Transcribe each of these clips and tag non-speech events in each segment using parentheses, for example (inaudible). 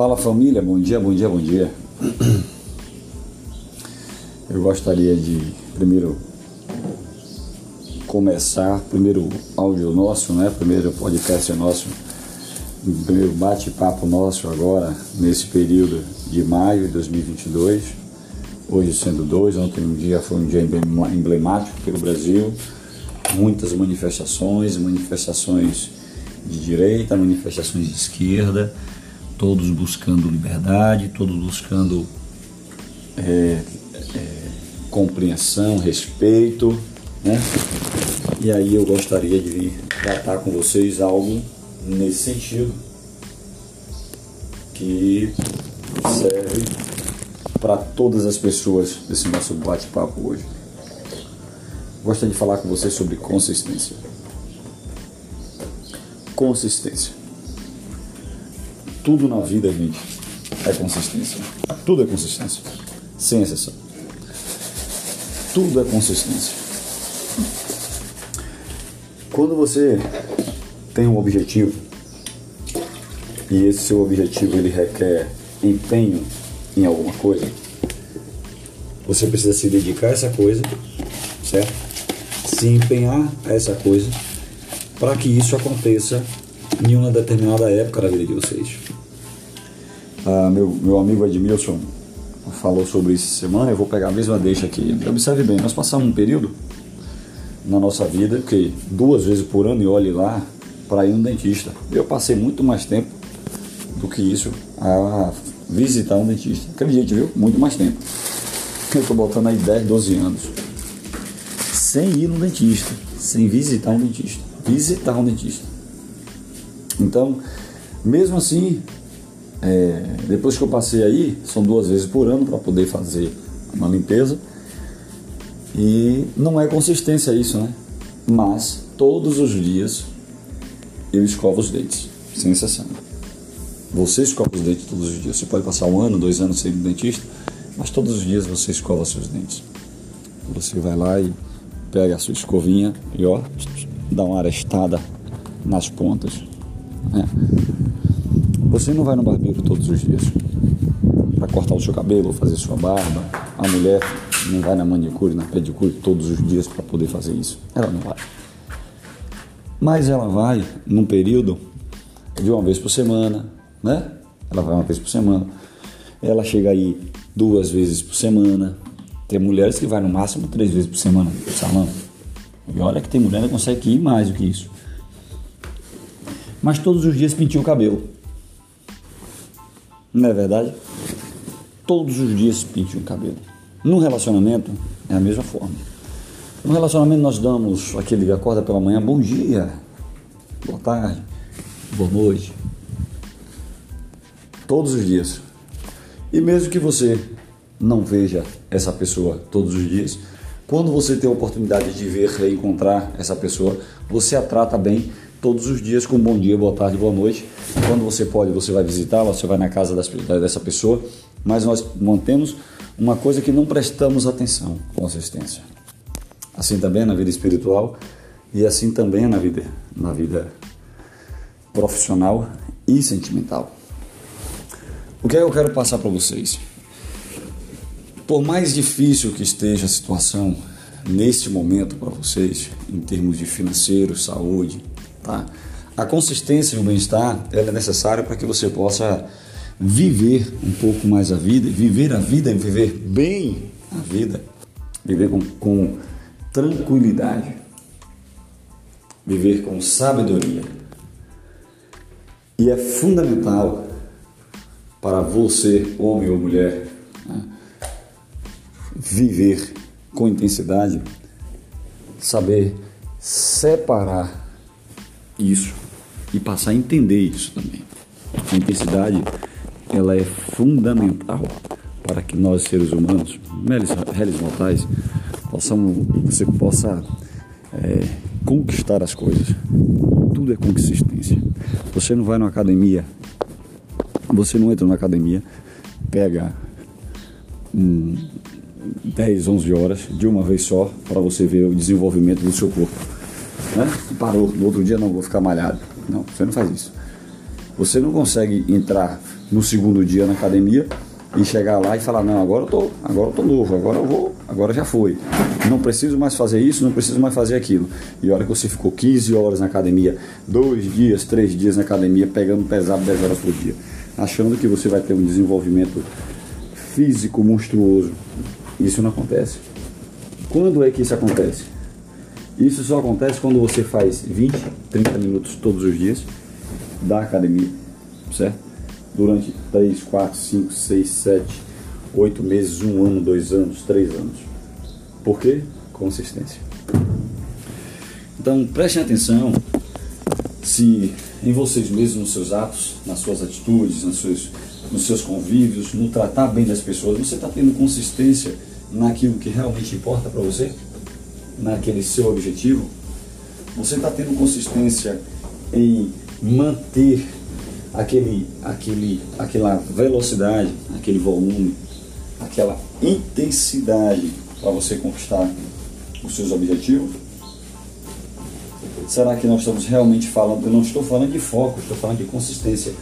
Fala família, bom dia, bom dia, bom dia. Eu gostaria de primeiro começar, primeiro áudio nosso, né? Primeiro podcast nosso, primeiro bate-papo nosso agora nesse período de maio de 2022. Hoje sendo dois, ontem um dia foi um dia emblemático pelo Brasil, muitas manifestações, manifestações de direita, manifestações de esquerda, todos buscando liberdade, todos buscando é, é, compreensão, respeito, né? E aí eu gostaria de vir tratar com vocês algo nesse sentido que serve para todas as pessoas desse nosso bate-papo hoje. Gostaria de falar com vocês sobre consistência consistência. Tudo na vida, gente, é consistência. Tudo é consistência. Sem exceção. Tudo é consistência. Quando você tem um objetivo e esse seu objetivo ele requer empenho em alguma coisa, você precisa se dedicar a essa coisa, certo? Se empenhar a essa coisa para que isso aconteça em uma determinada época da vida de vocês. Ah, meu, meu amigo Edmilson falou sobre isso semana, eu vou pegar a mesma deixa aqui. Observe bem, nós passamos um período na nossa vida que duas vezes por ano, e olhe lá, para ir no dentista. Eu passei muito mais tempo do que isso a visitar um dentista. Acredite, viu? Muito mais tempo. Eu estou botando aí 10, 12 anos. Sem ir no dentista, sem visitar um dentista visitar um dentista. Então, mesmo assim, é, depois que eu passei aí, são duas vezes por ano para poder fazer uma limpeza. E não é consistência isso, né? Mas todos os dias eu escovo os dentes, sem exceção. Você escova os dentes todos os dias. Você pode passar um ano, dois anos sem ir no dentista, mas todos os dias você escova seus dentes. Você vai lá e pega a sua escovinha e ó, dá uma arestada nas pontas. Né? Você não vai no barbeiro todos os dias para cortar o seu cabelo fazer sua barba. A mulher não vai na manicure, na pedicure todos os dias para poder fazer isso. Ela não vai. Mas ela vai num período de uma vez por semana, né? Ela vai uma vez por semana. Ela chega aí duas vezes por semana. Tem mulheres que vai no máximo três vezes por semana no salão. E olha que tem mulher que consegue ir mais do que isso. Mas todos os dias pintia o cabelo. Não é verdade? Todos os dias pintia o cabelo. No relacionamento é a mesma forma. No relacionamento nós damos aquele que acorda pela manhã, bom dia, boa tarde, boa noite. Todos os dias. E mesmo que você não veja essa pessoa todos os dias, quando você tem a oportunidade de ver, reencontrar essa pessoa, você a trata bem todos os dias com bom dia, boa tarde, boa noite. Quando você pode, você vai visitá-la, você vai na casa dessa pessoa, mas nós mantemos uma coisa que não prestamos atenção, consistência. Assim também na vida espiritual e assim também na vida, na vida profissional e sentimental. O que é que eu quero passar para vocês? Por mais difícil que esteja a situação neste momento para vocês, em termos de financeiro, saúde, tá? A consistência e o bem-estar é necessária para que você possa viver um pouco mais a vida, viver a vida e viver bem a vida, viver com, com tranquilidade, viver com sabedoria. E é fundamental para você, homem ou mulher, né? viver com intensidade, saber separar isso e passar a entender isso também. A intensidade ela é fundamental para que nós seres humanos, réis mortais, possamos, você possa é, conquistar as coisas. Tudo é consistência. Você não vai numa academia, você não entra numa academia, pega um, 10, 11 horas de uma vez só para você ver o desenvolvimento do seu corpo. Né? Parou, no outro dia não vou ficar malhado. Não, você não faz isso. Você não consegue entrar no segundo dia na academia e chegar lá e falar, não, agora eu tô, agora eu tô novo, agora eu vou, agora já foi. Não preciso mais fazer isso, não preciso mais fazer aquilo. E a hora que você ficou 15 horas na academia, dois dias, três dias na academia, pegando pesado 10 horas por dia, achando que você vai ter um desenvolvimento físico monstruoso. Isso não acontece. Quando é que isso acontece? Isso só acontece quando você faz 20, 30 minutos todos os dias da academia, certo? Durante 3, 4, 5, 6, 7, 8 meses, 1 ano, 2 anos, 3 anos. Por quê? Consistência. Então prestem atenção se em vocês mesmos, nos seus atos, nas suas atitudes, nos seus, nos seus convívios, no tratar bem das pessoas, você está tendo consistência naquilo que realmente importa para você, naquele seu objetivo? Você está tendo consistência em manter aquele, aquele, aquela velocidade, aquele volume, aquela intensidade para você conquistar os seus objetivos? Será que nós estamos realmente falando? Eu não estou falando de foco, estou falando de consistência.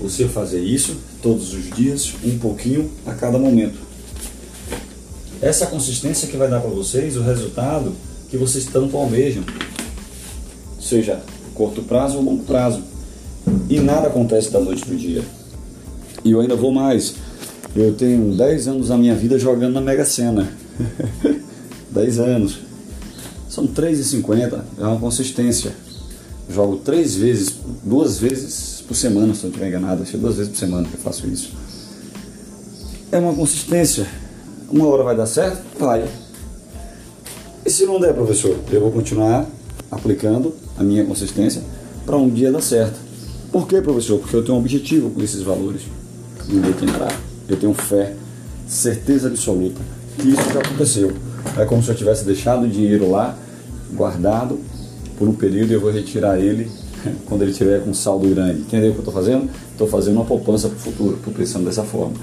Você fazer isso todos os dias, um pouquinho a cada momento. Essa consistência que vai dar para vocês o resultado que vocês tanto almejam, seja curto prazo ou longo prazo. E nada acontece da noite para dia. E eu ainda vou mais. Eu tenho 10 anos da minha vida jogando na Mega Sena. (laughs) 10 anos. São 3,50. É uma consistência. Jogo três vezes, duas vezes por semana, se não estiver enganado. Acho que duas vezes por semana que eu faço isso. É uma consistência. Uma hora vai dar certo? Vai. E se não der, professor? Eu vou continuar aplicando a minha consistência para um dia dar certo. Por quê, professor? Porque eu tenho um objetivo com esses valores. Não vou entrar. Eu tenho fé, certeza absoluta que isso já aconteceu. É como se eu tivesse deixado o dinheiro lá, guardado, por um período e eu vou retirar ele (laughs) quando ele tiver com saldo grande. Entendeu o que eu estou fazendo? Estou fazendo uma poupança para o futuro, estou pensando dessa forma.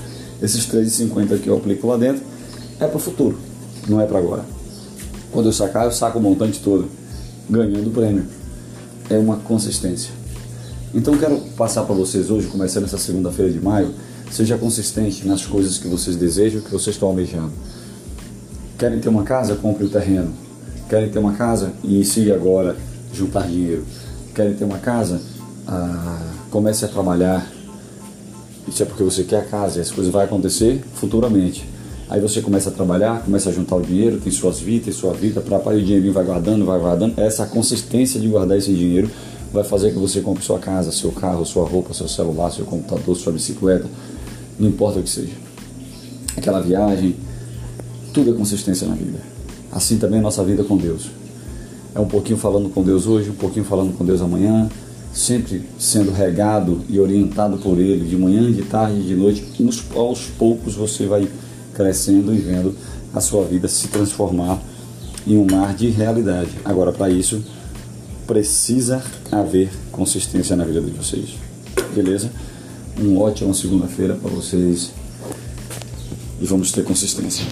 Esses 3,50 que eu aplico lá dentro é para o futuro, não é para agora. Quando eu sacar, eu saco o montante todo, ganhando o prêmio. É uma consistência. Então quero passar para vocês hoje, começando essa segunda-feira de maio, seja consistente nas coisas que vocês desejam, que vocês estão almejando. Querem ter uma casa? Compre o terreno. Querem ter uma casa? Inicie agora juntar dinheiro. Querem ter uma casa? Ah, comece a trabalhar. Isso é porque você quer a casa e as coisas vão acontecer futuramente. Aí você começa a trabalhar, começa a juntar o dinheiro, tem suas vidas, tem sua vida, para o dinheirinho vai guardando, vai guardando. Essa consistência de guardar esse dinheiro vai fazer que você compre sua casa, seu carro, sua roupa, seu celular, seu computador, sua bicicleta, não importa o que seja. Aquela viagem, tudo é consistência na vida. Assim também é a nossa vida com Deus. É um pouquinho falando com Deus hoje, um pouquinho falando com Deus amanhã, sempre sendo regado e orientado por Ele, de manhã, de tarde, de noite. Aos poucos você vai crescendo e vendo a sua vida se transformar em um mar de realidade. Agora, para isso, precisa haver consistência na vida de vocês. Beleza? Um ótimo segunda-feira para vocês e vamos ter consistência.